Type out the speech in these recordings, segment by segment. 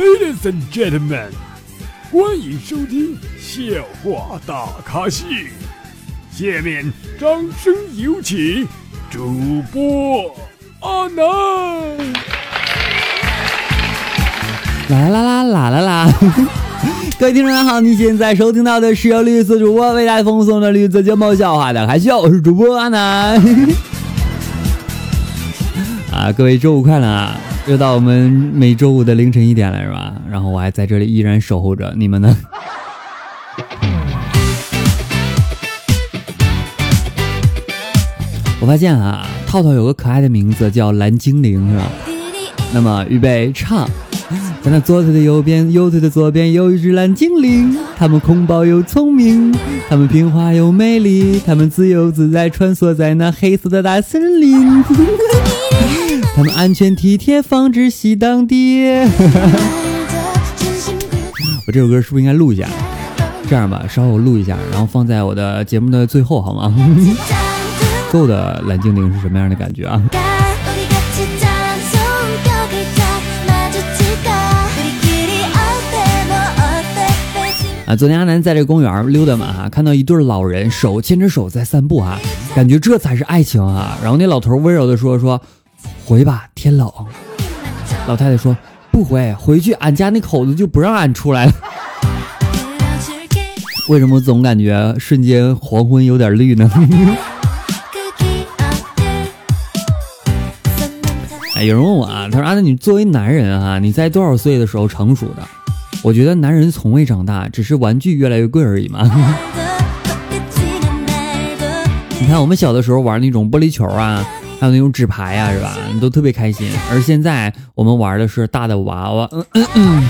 Ladies and gentlemen，欢迎收听笑话大咖秀。下面掌声有请主播阿南。啦啦啦啦啦啦！各位听众大家好，你现在收听到的是由绿色主播为大家奉送的绿色节目笑话大咖秀，我是主播阿南。啊，各位周五快乐啊！又到我们每周五的凌晨一点了，是吧？然后我还在这里依然守候着你们呢。我发现啊，套套有个可爱的名字叫蓝精灵，是吧？那么预备唱，在那左腿的右边，右腿的左边有一只蓝精灵，它们恐怖又聪明，它们听话又美丽，它们自由自在穿梭在那黑色的大森林。他们安全体贴，防止喜当爹。我这首歌是不是应该录一下？这样吧，稍后我录一下，然后放在我的节目的最后，好吗？够的蓝精灵是什么样的感觉啊？啊，昨天阿南在这公园溜达嘛，哈，看到一对老人手牵着手在散步，啊，感觉这才是爱情啊。然后那老头温柔的说说。回吧，天冷。老太太说：“不回，回去俺家那口子就不让俺出来了。”为什么总感觉瞬间黄昏有点绿呢？哎，有人问我啊，他说：“阿那，你作为男人啊，你在多少岁的时候成熟的？”我觉得男人从未长大，只是玩具越来越贵而已嘛。你看我们小的时候玩那种玻璃球啊。还有那种纸牌呀，是吧？都特别开心。而现在我们玩的是大的娃娃，嗯嗯嗯，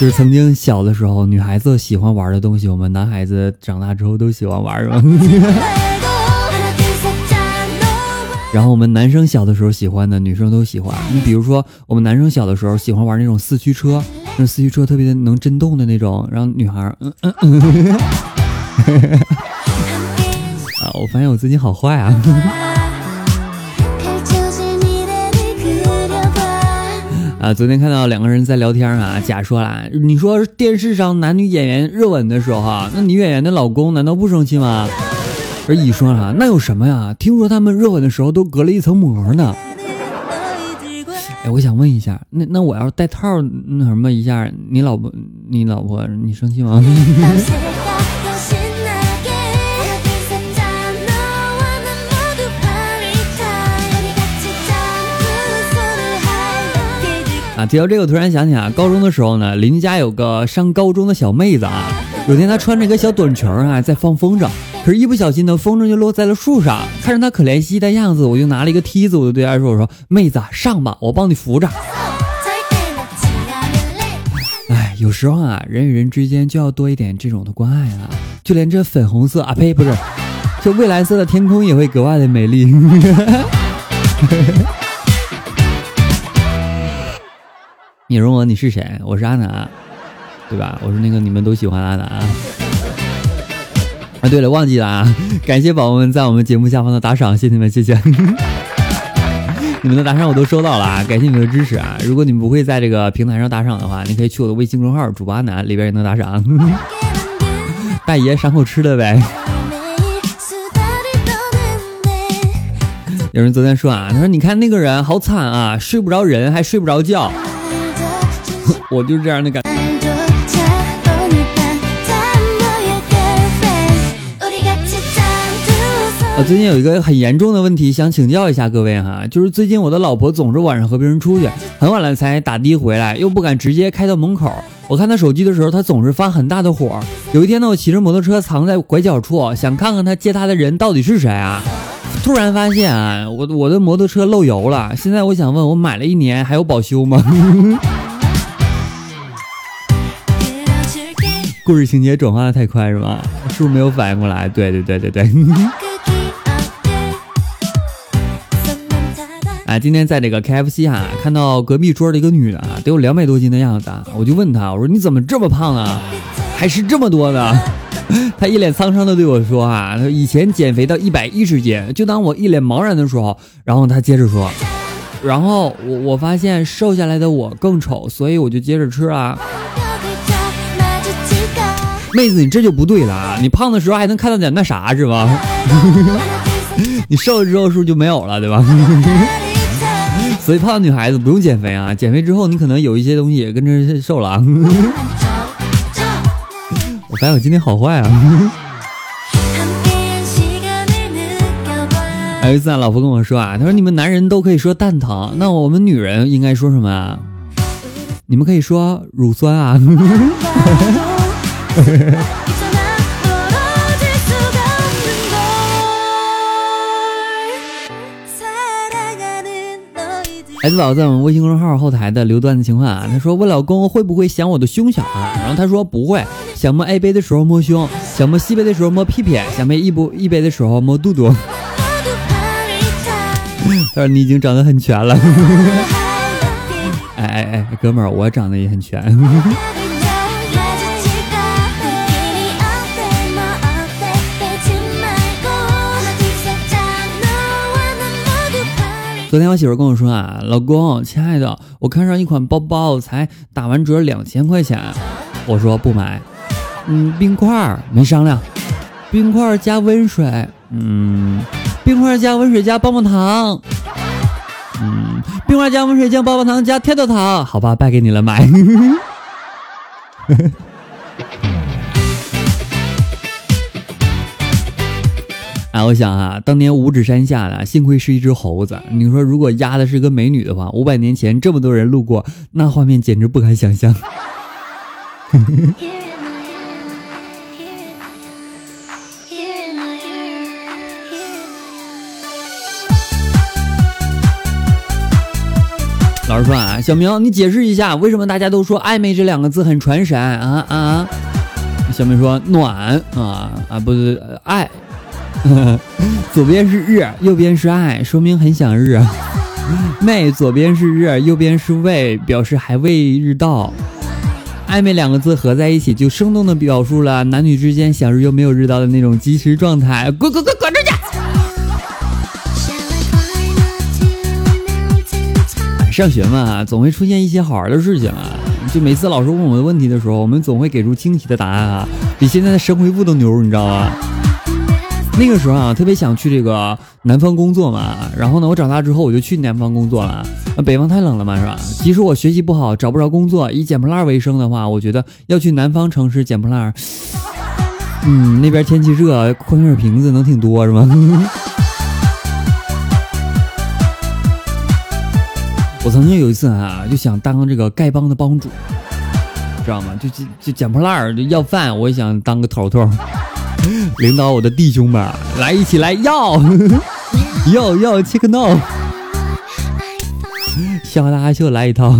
就是曾经小的时候女孩子喜欢玩的东西，我们男孩子长大之后都喜欢玩，是吧？然后我们男生小的时候喜欢的，女生都喜欢。你比如说，我们男生小的时候喜欢玩那种四驱车，那四驱车特别的能震动的那种，然后女孩，嗯嗯嗯，啊，我发现我自己好坏啊。啊，昨天看到两个人在聊天啊，甲说了，你说电视上男女演员热吻的时候，那女演员的老公难道不生气吗？而乙说了，那有什么呀？听说他们热吻的时候都隔了一层膜呢。哎，我想问一下，那那我要戴套那什么一下，你老婆你老婆你生气吗？提到这个，突然想起啊，高中的时候呢，邻家有个上高中的小妹子啊，有天她穿着一个小短裙啊，在放风筝，可是一不小心呢，风筝就落在了树上。看着她可怜兮兮的样子，我就拿了一个梯子，我就对她说：“我说妹子上吧，我帮你扶着。”哎，有时候啊，人与人之间就要多一点这种的关爱啊，就连这粉红色啊呸，不是，这蔚蓝色的天空也会格外的美丽。你问我你是谁？我是阿南，对吧？我说那个你们都喜欢阿南啊。对了，忘记了啊！感谢宝宝们在我们节目下方的打赏，谢谢你们，谢谢。你们的打赏我都收到了啊！感谢你们的支持啊！如果你们不会在这个平台上打赏的话，你可以去我的微信公众号“主播阿南”里边也能打赏。大爷赏口吃的呗。有人昨天说啊，他说你看那个人好惨啊，睡不着人还睡不着觉。我就是这样的感觉。我最近有一个很严重的问题，想请教一下各位哈，就是最近我的老婆总是晚上和别人出去，很晚了才打的回来，又不敢直接开到门口。我看她手机的时候，她总是发很大的火。有一天呢，我骑着摩托车藏在拐角处，想看看她接她的人到底是谁啊。突然发现啊，我我的摩托车漏油了。现在我想问，我买了一年还有保修吗？故事情节转化的太快是吗？是不是没有反应过来？对对对对对。啊，今天在这个 KFC 哈，看到隔壁桌的一个女的啊，得有两百多斤的样子啊，我就问她，我说你怎么这么胖啊？还吃这么多呢？她一脸沧桑的对我说啊，她以前减肥到一百一十斤，就当我一脸茫然的时候，然后她接着说，然后我我发现瘦下来的我更丑，所以我就接着吃啊。妹子，你这就不对了啊！你胖的时候还能看到点那啥是吧？你瘦了之后是不是就没有了，对吧？所以胖的女孩子不用减肥啊，减肥之后你可能有一些东西也跟着瘦了啊。我发现我今天好坏啊。有一次啊，老婆跟我说啊，她说你们男人都可以说蛋疼，那我们女人应该说什么啊？你们可以说乳酸啊。孩子宝在我们微信公众号后台的留段子情况啊，他说问老公会不会想我的胸小啊？然后他说不会，想摸 A 杯的时候摸胸，想摸 C 杯的时候摸屁屁，想摸 E 不 E 杯的时候摸肚肚。他说你已经长得很全了。哎哎哎，哥们儿，我长得也很全。昨天我媳妇跟我说啊，老公，亲爱的，我看上一款包包，才打完折两千块钱。我说不买。嗯，冰块没商量，冰块加温水。嗯，冰块加温水加棒棒糖。嗯，冰块加温水加棒棒糖加跳跳糖。好吧，败给你了，买。啊，我想啊，当年五指山下的幸亏是一只猴子。你说，如果压的是个美女的话，五百年前这么多人路过，那画面简直不敢想象。老师说啊，小明，你解释一下，为什么大家都说暧昧这两个字很传神啊啊？小明说暖啊啊，不是爱。左边是日，右边是爱，说明很想日。妹，左边是日，右边是未，表示还未日到。暧昧两个字合在一起，就生动的表述了男女之间想日又没有日到的那种即时状态。滚滚滚滚出去！上学嘛，总会出现一些好玩的事情啊。就每次老师问我们问题的时候，我们总会给出惊喜的答案啊，比现在的神回复都牛，你知道吗？那个时候啊，特别想去这个南方工作嘛。然后呢，我长大之后我就去南方工作了。北方太冷了嘛，是吧？即使我学习不好，找不着工作，以捡破烂为生的话，我觉得要去南方城市捡破烂。嗯，那边天气热，矿泉水瓶子能挺多，是吗？我曾经有一次啊，就想当这个丐帮的帮主，知道吗？就就就捡破烂就要饭，我也想当个头头。领导我的弟兄们，来一起来要 要要切克闹，笑话大家秀来一套。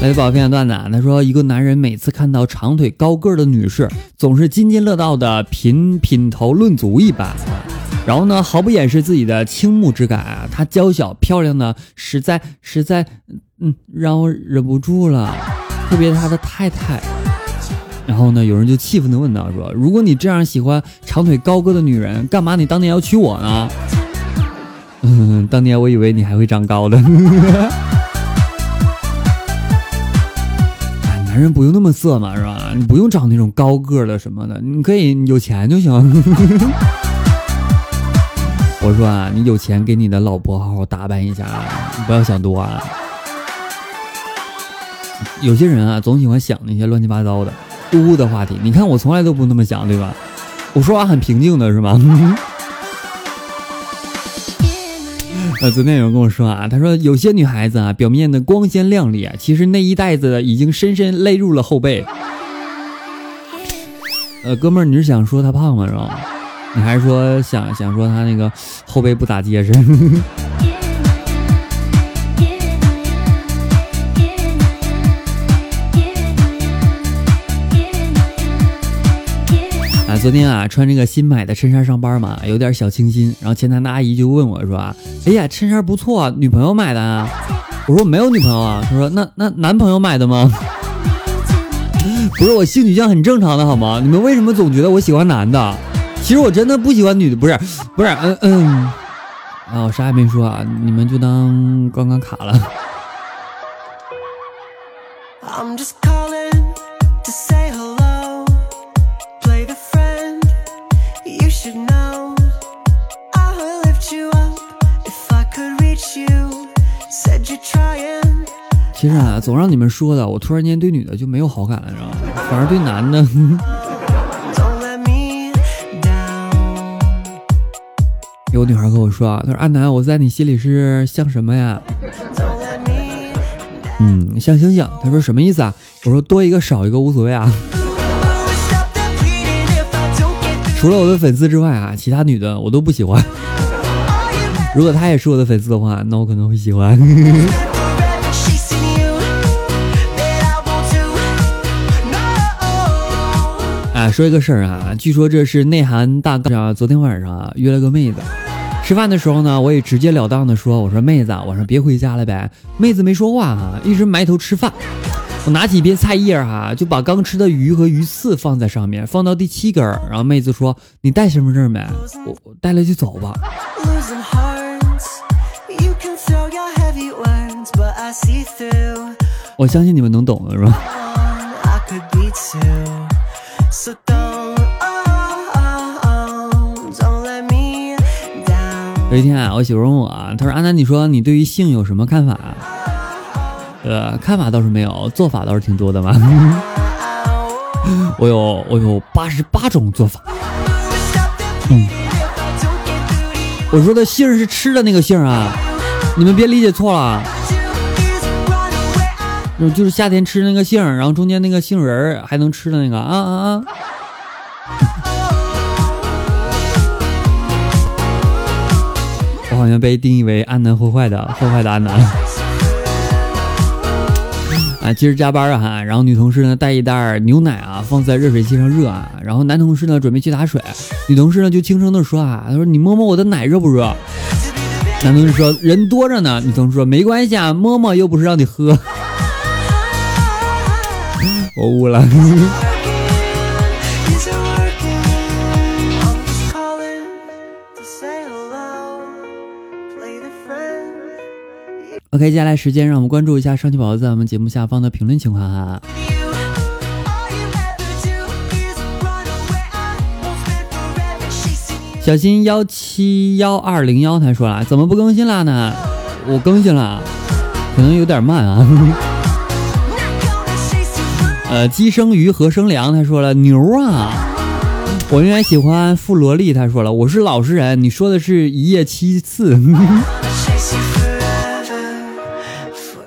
来，宝宝分享段子啊，他说一个男人每次看到长腿高个的女士，总是津津乐道的品品头论足一般。然后呢，毫不掩饰自己的倾慕之感啊！她娇小漂亮的，实在实在，嗯，让我忍不住了。特别是他的太太。然后呢，有人就气愤的问道：“说如果你这样喜欢长腿高个的女人，干嘛你当年要娶我呢？”嗯，当年我以为你还会长高的。男人不用那么色嘛，是吧？你不用找那种高个的什么的，你可以有钱就行。我说啊，你有钱给你的老婆好好打扮一下，你不要想多啊。有些人啊，总喜欢想那些乱七八糟的、污的话题。你看我从来都不那么想，对吧？我说话很平静的，是吗？呃，昨天有人跟我说啊，他说有些女孩子啊，表面的光鲜亮丽啊，其实内衣带子已经深深勒入了后背。呃，哥们儿，你是想说她胖吗？是吧？你还是说想想说她那个后背不咋结实？昨天啊穿这个新买的衬衫上班嘛，有点小清新。然后前台的阿姨就问我说，哎呀，衬衫不错，女朋友买的啊？我说没有女朋友啊。她说那那男朋友买的吗？不是我性取向很正常的好吗？你们为什么总觉得我喜欢男的？其实我真的不喜欢女的，不是，不是，嗯嗯，啊，我啥也没说啊，你们就当刚刚卡了。其实啊，总让你们说的，我突然间对女的就没有好感了，知道吗？反而对男的。有女孩跟我说啊，她说阿南，我在你心里是像什么呀？嗯，像星星。她说什么意思啊？我说多一个少一个无所谓啊。除了我的粉丝之外啊，其他女的我都不喜欢。如果她也是我的粉丝的话，那我可能会喜欢。啊，说一个事儿啊，据说这是内涵大哥昨天晚上啊约了个妹子，吃饭的时候呢，我也直截了当的说，我说妹子晚上别回家了呗。妹子没说话哈，一直埋头吃饭。我拿起一片菜叶哈，就把刚吃的鱼和鱼刺放在上面，放到第七根，然后妹子说你带身份证没？我我带了就走吧。我相信你们能懂的是吧？So do。有一天啊，我媳妇问我，她说：“阿南，你说你对于性有什么看法？”呃，看法倒是没有，做法倒是挺多的嘛。我有我有八十八种做法。嗯，我说的杏是吃的那个杏啊，你们别理解错了。就是夏天吃那个杏，然后中间那个杏仁还能吃的那个啊啊啊！我好像被定义为安南坏坏的坏坏的安南。啊，今儿加班啊哈，然后女同事呢带一袋牛奶啊放在热水器上热啊，然后男同事呢准备去打水，女同事呢就轻声的说啊，他说你摸摸我的奶热不热？男同事说人多着呢，女同事说没关系啊，摸摸又不是让你喝。我悟了。OK，接下来时间让我们关注一下上期宝宝在我们节目下方的评论情况哈。小新幺七幺二零幺他说了，怎么不更新了呢？我更新了，可能有点慢啊。呃，鸡生鱼，何生粮？他说了牛啊，我应该喜欢富萝莉。他说了，我是老实人，你说的是一夜七次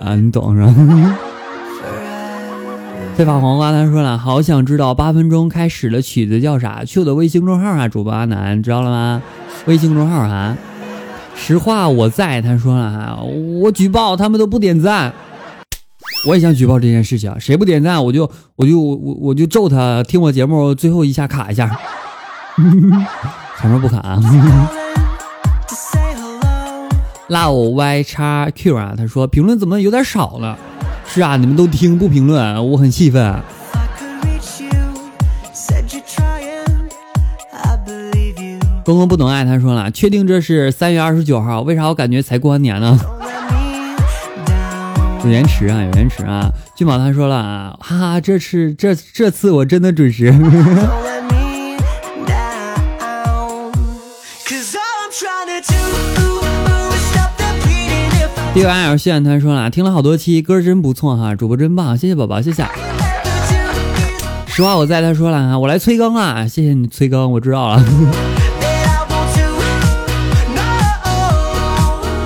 啊，你懂是吧？飞发黄瓜他说了，好想知道八分钟开始的曲子叫啥？去我的微信公众号啊，主播阿南，知道了吗？微信公众号啊，实话我在。他说了哈，我举报他们都不点赞。我也想举报这件事情，谁不点赞我就我就我我就揍他听我节目最后一下卡一下，什么不卡啊？Love Y 叉 Q 啊，他说评论怎么有点少了？是啊，你们都听不评论，我很气愤。公公不懂爱，他说了，确定这是三月二十九号？为啥我感觉才过完年呢？有延迟啊，有延迟啊！俊宝他说了啊，哈哈，这次这这次我真的准时。D I L 炫他说了，听了好多期，歌真不错哈，主播真棒，谢谢宝宝，谢谢。实话我在，他说了啊，我来催更了，谢谢你催更，我知道了。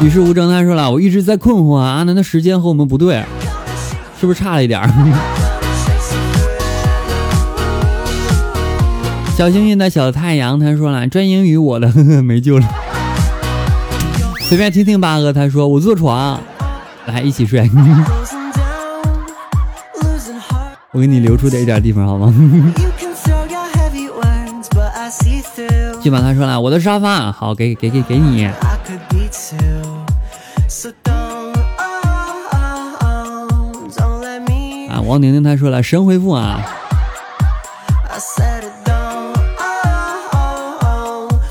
与世无争，他说了，我一直在困惑啊，阿南的时间和我们不对，是不是差了一点儿？小幸运的小太阳，他说了，专英语我的呵呵 没救了，随便听听吧哥，他说我坐床，来一起睡，我给你留出点一点地方好吗？基本他说了，我的沙发好，给给给给你。王宁宁她说了，神回复啊。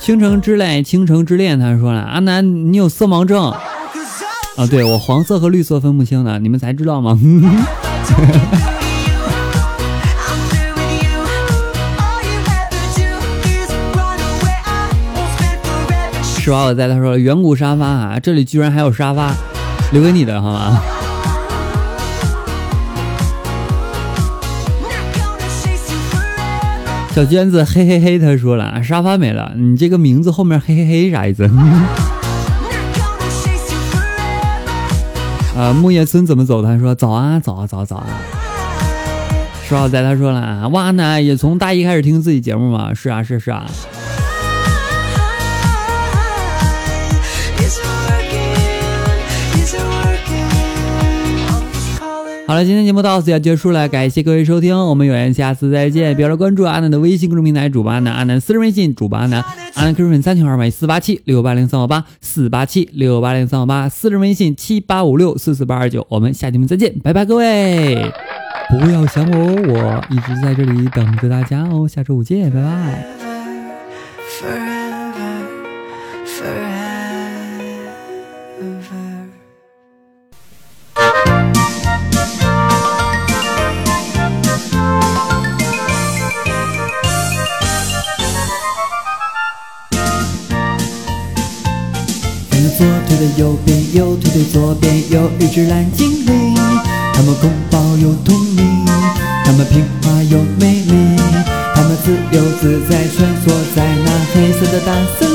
倾城之恋，倾城之恋，他说了，阿南，你有色盲症啊？对我黄色和绿色分不清的，你们才知道吗？十八我在，他说远古沙发啊，这里居然还有沙发，留给你的好吗？小娟子嘿嘿嘿，他说了沙发没了，你这个名字后面嘿嘿嘿啥意思？啊，木叶村怎么走？他说早啊，早啊，早早啊。说好在，他说了哇，那也从大一开始听自己节目嘛？是啊，是是啊。好了，今天节目到此要结束了，感谢各位收听，我们有缘下次再见。别忘了关注阿南的微信公众平台主播阿南，阿南私人微信主播阿南，阿南 QQ 粉三群号码四八七六八零三五八四八七六八零三五八，私人微信七八五六四四八二九。我们下期节目再见，拜拜，各位！不要想我，我一直在这里等着大家哦。下周五见，拜拜。左右，腿的左边，有一只蓝精灵。它们公报又通明，它们平滑又美丽，它们自由自在穿梭在那黑色的大森林。